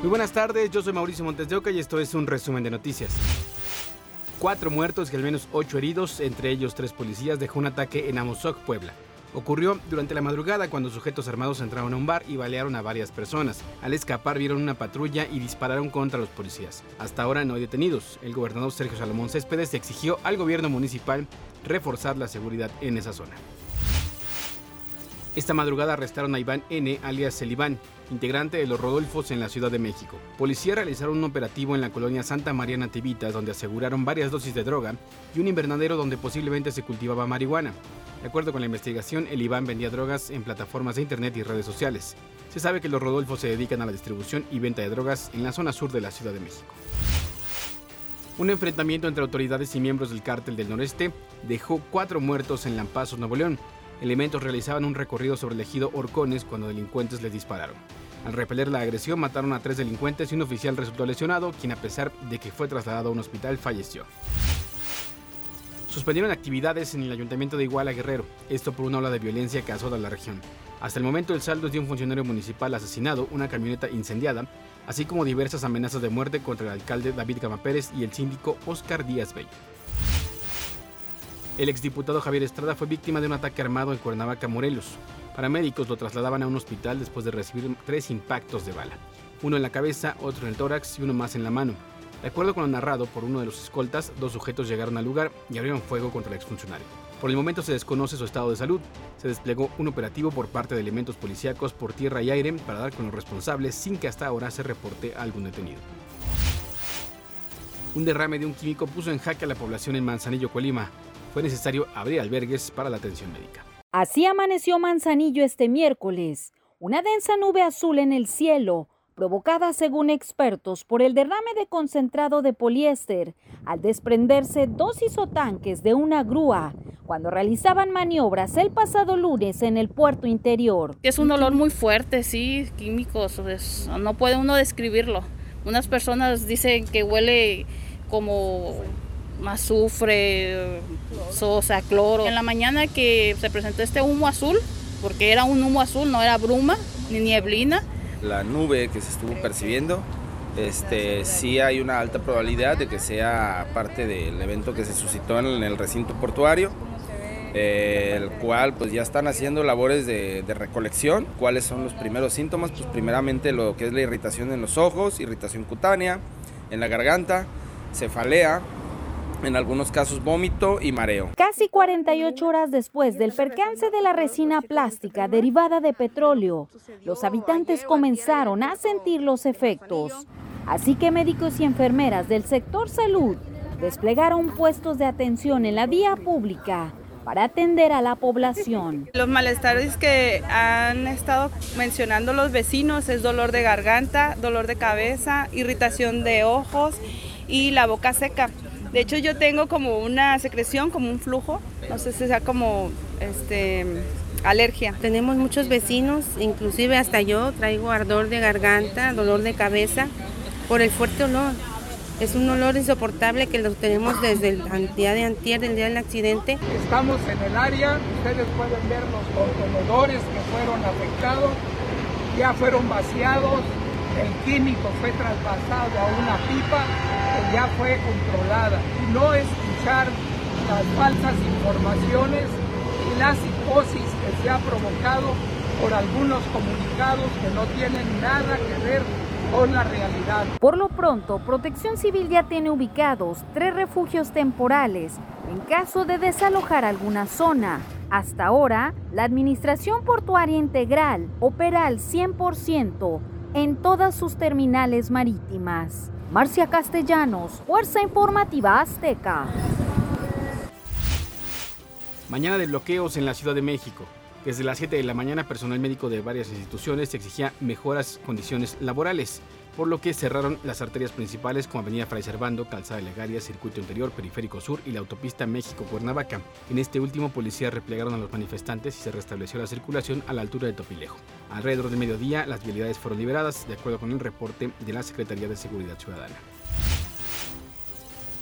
Muy buenas tardes, yo soy Mauricio Montes de Oca y esto es un resumen de noticias. Cuatro muertos y al menos ocho heridos, entre ellos tres policías, dejó un ataque en Amozoc, Puebla. Ocurrió durante la madrugada cuando sujetos armados entraron a un bar y balearon a varias personas. Al escapar vieron una patrulla y dispararon contra los policías. Hasta ahora no hay detenidos. El gobernador Sergio Salomón Céspedes exigió al gobierno municipal reforzar la seguridad en esa zona. Esta madrugada arrestaron a Iván N., alias Celibán, integrante de los Rodolfos en la Ciudad de México. Policía realizaron un operativo en la colonia Santa María Nativitas donde aseguraron varias dosis de droga y un invernadero donde posiblemente se cultivaba marihuana. De acuerdo con la investigación, el Iván vendía drogas en plataformas de internet y redes sociales. Se sabe que los Rodolfos se dedican a la distribución y venta de drogas en la zona sur de la Ciudad de México. Un enfrentamiento entre autoridades y miembros del cártel del noreste dejó cuatro muertos en Lampazos, Nuevo León. Elementos realizaban un recorrido sobre el ejido Orcones cuando delincuentes les dispararon. Al repeler la agresión mataron a tres delincuentes y un oficial resultó lesionado, quien a pesar de que fue trasladado a un hospital falleció. Suspendieron actividades en el ayuntamiento de Iguala Guerrero, esto por una ola de violencia que azota la región. Hasta el momento el saldo es de un funcionario municipal asesinado, una camioneta incendiada, así como diversas amenazas de muerte contra el alcalde David Gama Pérez y el síndico Oscar Díaz Bello. El exdiputado Javier Estrada fue víctima de un ataque armado en Cuernavaca, Morelos. Paramédicos lo trasladaban a un hospital después de recibir tres impactos de bala. Uno en la cabeza, otro en el tórax y uno más en la mano. De acuerdo con lo narrado por uno de los escoltas, dos sujetos llegaron al lugar y abrieron fuego contra el exfuncionario. Por el momento se desconoce su estado de salud. Se desplegó un operativo por parte de elementos policíacos por tierra y aire para dar con los responsables sin que hasta ahora se reporte algún detenido. Un derrame de un químico puso en jaque a la población en Manzanillo, Colima fue necesario abrir albergues para la atención médica. Así amaneció Manzanillo este miércoles. Una densa nube azul en el cielo, provocada según expertos por el derrame de concentrado de poliéster al desprenderse dos isotanques de una grúa cuando realizaban maniobras el pasado lunes en el puerto interior. Es un olor muy fuerte, sí, químicos, no puede uno describirlo. Unas personas dicen que huele como azufre, sosa, cloro. En la mañana que se presentó este humo azul, porque era un humo azul, no era bruma ni nieblina. La nube que se estuvo percibiendo, este, sí hay una alta probabilidad de que sea parte del evento que se suscitó en el recinto portuario, el cual pues ya están haciendo labores de, de recolección. ¿Cuáles son los primeros síntomas? Pues primeramente lo que es la irritación en los ojos, irritación cutánea, en la garganta, cefalea, en algunos casos vómito y mareo. Casi 48 horas después del percance de la resina plástica derivada de petróleo, los habitantes comenzaron a sentir los efectos. Así que médicos y enfermeras del sector salud desplegaron puestos de atención en la vía pública para atender a la población. Los malestares que han estado mencionando los vecinos es dolor de garganta, dolor de cabeza, irritación de ojos y la boca seca. De hecho, yo tengo como una secreción, como un flujo, no sé si sea como este alergia. Tenemos muchos vecinos, inclusive hasta yo traigo ardor de garganta, dolor de cabeza por el fuerte olor. Es un olor insoportable que lo tenemos desde el día de antier, del día del accidente. Estamos en el área, ustedes pueden ver los contenedores que fueron afectados, ya fueron vaciados, el químico fue traspasado a una pipa ya fue controlada. No escuchar las falsas informaciones y la psicosis que se ha provocado por algunos comunicados que no tienen nada que ver con la realidad. Por lo pronto, Protección Civil ya tiene ubicados tres refugios temporales en caso de desalojar alguna zona. Hasta ahora, la Administración Portuaria Integral opera al 100% en todas sus terminales marítimas. Marcia Castellanos, Fuerza Informativa Azteca. Mañana de bloqueos en la Ciudad de México. Desde las 7 de la mañana, personal médico de varias instituciones exigía mejoras condiciones laborales por lo que cerraron las arterias principales como Avenida Fray Servando, Calzada Legaria, Circuito Interior, Periférico Sur y la autopista México-Cuernavaca. En este último, policías replegaron a los manifestantes y se restableció la circulación a la altura de Topilejo. Alrededor del mediodía, las vialidades fueron liberadas, de acuerdo con el reporte de la Secretaría de Seguridad Ciudadana.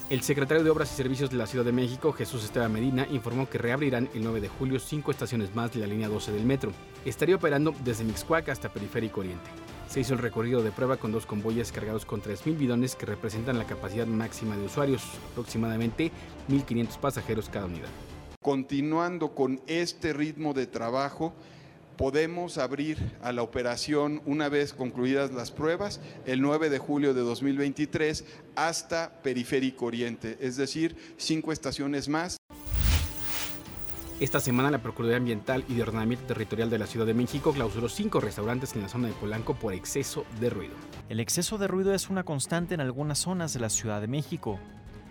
El secretario de Obras y Servicios de la Ciudad de México, Jesús Esteban Medina, informó que reabrirán el 9 de julio cinco estaciones más de la línea 12 del metro. Estaría operando desde Mixcuac hasta Periférico Oriente. Se hizo el recorrido de prueba con dos convoyes cargados con 3.000 bidones que representan la capacidad máxima de usuarios, aproximadamente 1.500 pasajeros cada unidad. Continuando con este ritmo de trabajo, podemos abrir a la operación una vez concluidas las pruebas el 9 de julio de 2023 hasta Periférico Oriente, es decir, cinco estaciones más. Esta semana la Procuraduría Ambiental y de Ordenamiento Territorial de la Ciudad de México clausuró cinco restaurantes en la zona de Polanco por exceso de ruido. El exceso de ruido es una constante en algunas zonas de la Ciudad de México,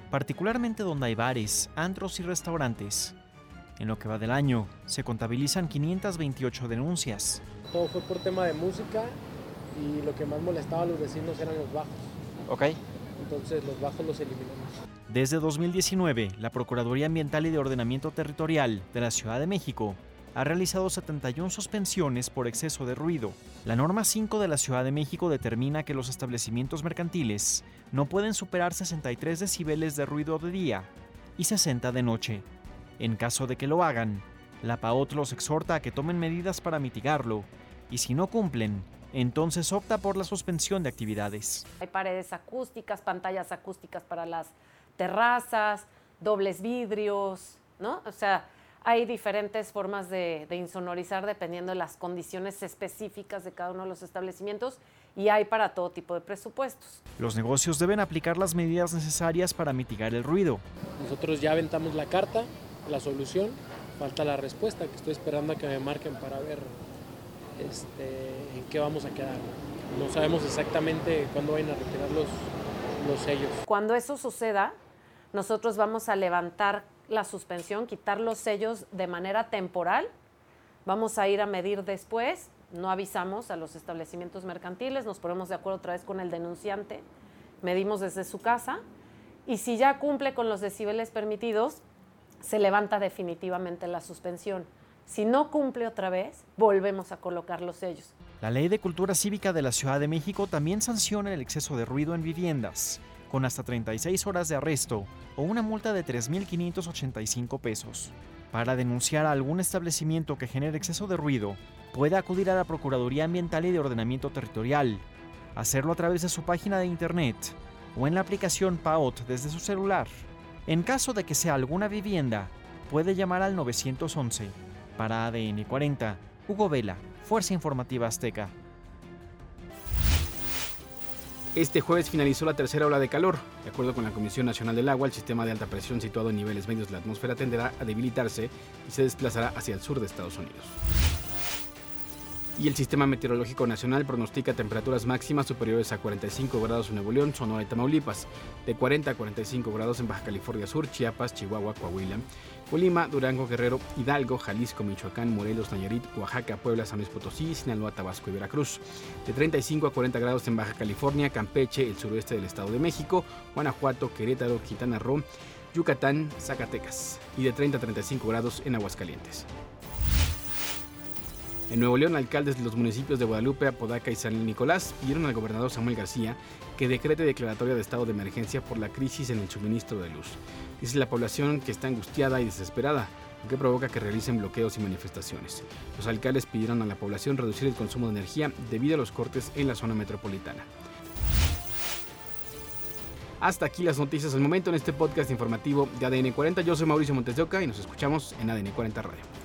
particularmente donde hay bares, antros y restaurantes. En lo que va del año, se contabilizan 528 denuncias. Todo fue por tema de música y lo que más molestaba a los vecinos eran los bajos. Ok. Entonces los bajos los eliminamos. Desde 2019, la Procuraduría Ambiental y de Ordenamiento Territorial de la Ciudad de México ha realizado 71 suspensiones por exceso de ruido. La norma 5 de la Ciudad de México determina que los establecimientos mercantiles no pueden superar 63 decibeles de ruido de día y 60 de noche. En caso de que lo hagan, la PAOT los exhorta a que tomen medidas para mitigarlo y si no cumplen, entonces opta por la suspensión de actividades. Hay paredes acústicas, pantallas acústicas para las terrazas, dobles vidrios, ¿no? O sea, hay diferentes formas de, de, insonorizar dependiendo de las condiciones específicas de cada uno de los establecimientos y hay para todo tipo de presupuestos. Los negocios deben aplicar las medidas necesarias para mitigar el ruido. Nosotros ya aventamos la carta, la solución, falta la respuesta, que estoy esperando a que me marquen para ver este, en qué vamos a quedar. No sabemos exactamente cuándo van a retirar los, los sellos. Cuando eso suceda, nosotros vamos a levantar la suspensión, quitar los sellos de manera temporal. Vamos a ir a medir después, no avisamos a los establecimientos mercantiles, nos ponemos de acuerdo otra vez con el denunciante, medimos desde su casa y si ya cumple con los decibeles permitidos, se levanta definitivamente la suspensión. Si no cumple otra vez, volvemos a colocar los sellos. La Ley de Cultura Cívica de la Ciudad de México también sanciona el exceso de ruido en viviendas, con hasta 36 horas de arresto o una multa de 3.585 pesos. Para denunciar a algún establecimiento que genere exceso de ruido, puede acudir a la Procuraduría Ambiental y de Ordenamiento Territorial, hacerlo a través de su página de internet o en la aplicación PAOT desde su celular. En caso de que sea alguna vivienda, puede llamar al 911. Para ADN 40, Hugo Vela, Fuerza Informativa Azteca. Este jueves finalizó la tercera ola de calor. De acuerdo con la Comisión Nacional del Agua, el sistema de alta presión situado en niveles medios de la atmósfera tenderá a debilitarse y se desplazará hacia el sur de Estados Unidos. Y el Sistema Meteorológico Nacional pronostica temperaturas máximas superiores a 45 grados en Nuevo León, Sonora y Tamaulipas, de 40 a 45 grados en Baja California Sur, Chiapas, Chihuahua, Coahuila, Colima, Durango, Guerrero, Hidalgo, Jalisco, Michoacán, Morelos, Nayarit, Oaxaca, Puebla, San Luis Potosí, Sinaloa, Tabasco y Veracruz, de 35 a 40 grados en Baja California, Campeche, el suroeste del Estado de México, Guanajuato, Querétaro, Quintana Roo, Yucatán, Zacatecas, y de 30 a 35 grados en Aguascalientes. En Nuevo León, alcaldes de los municipios de Guadalupe, Apodaca y San Nicolás pidieron al gobernador Samuel García que decrete declaratoria de estado de emergencia por la crisis en el suministro de luz. Dice la población que está angustiada y desesperada, lo que provoca que realicen bloqueos y manifestaciones. Los alcaldes pidieron a la población reducir el consumo de energía debido a los cortes en la zona metropolitana. Hasta aquí las noticias al momento en este podcast informativo de ADN 40. Yo soy Mauricio Montes de Oca y nos escuchamos en ADN 40 Radio.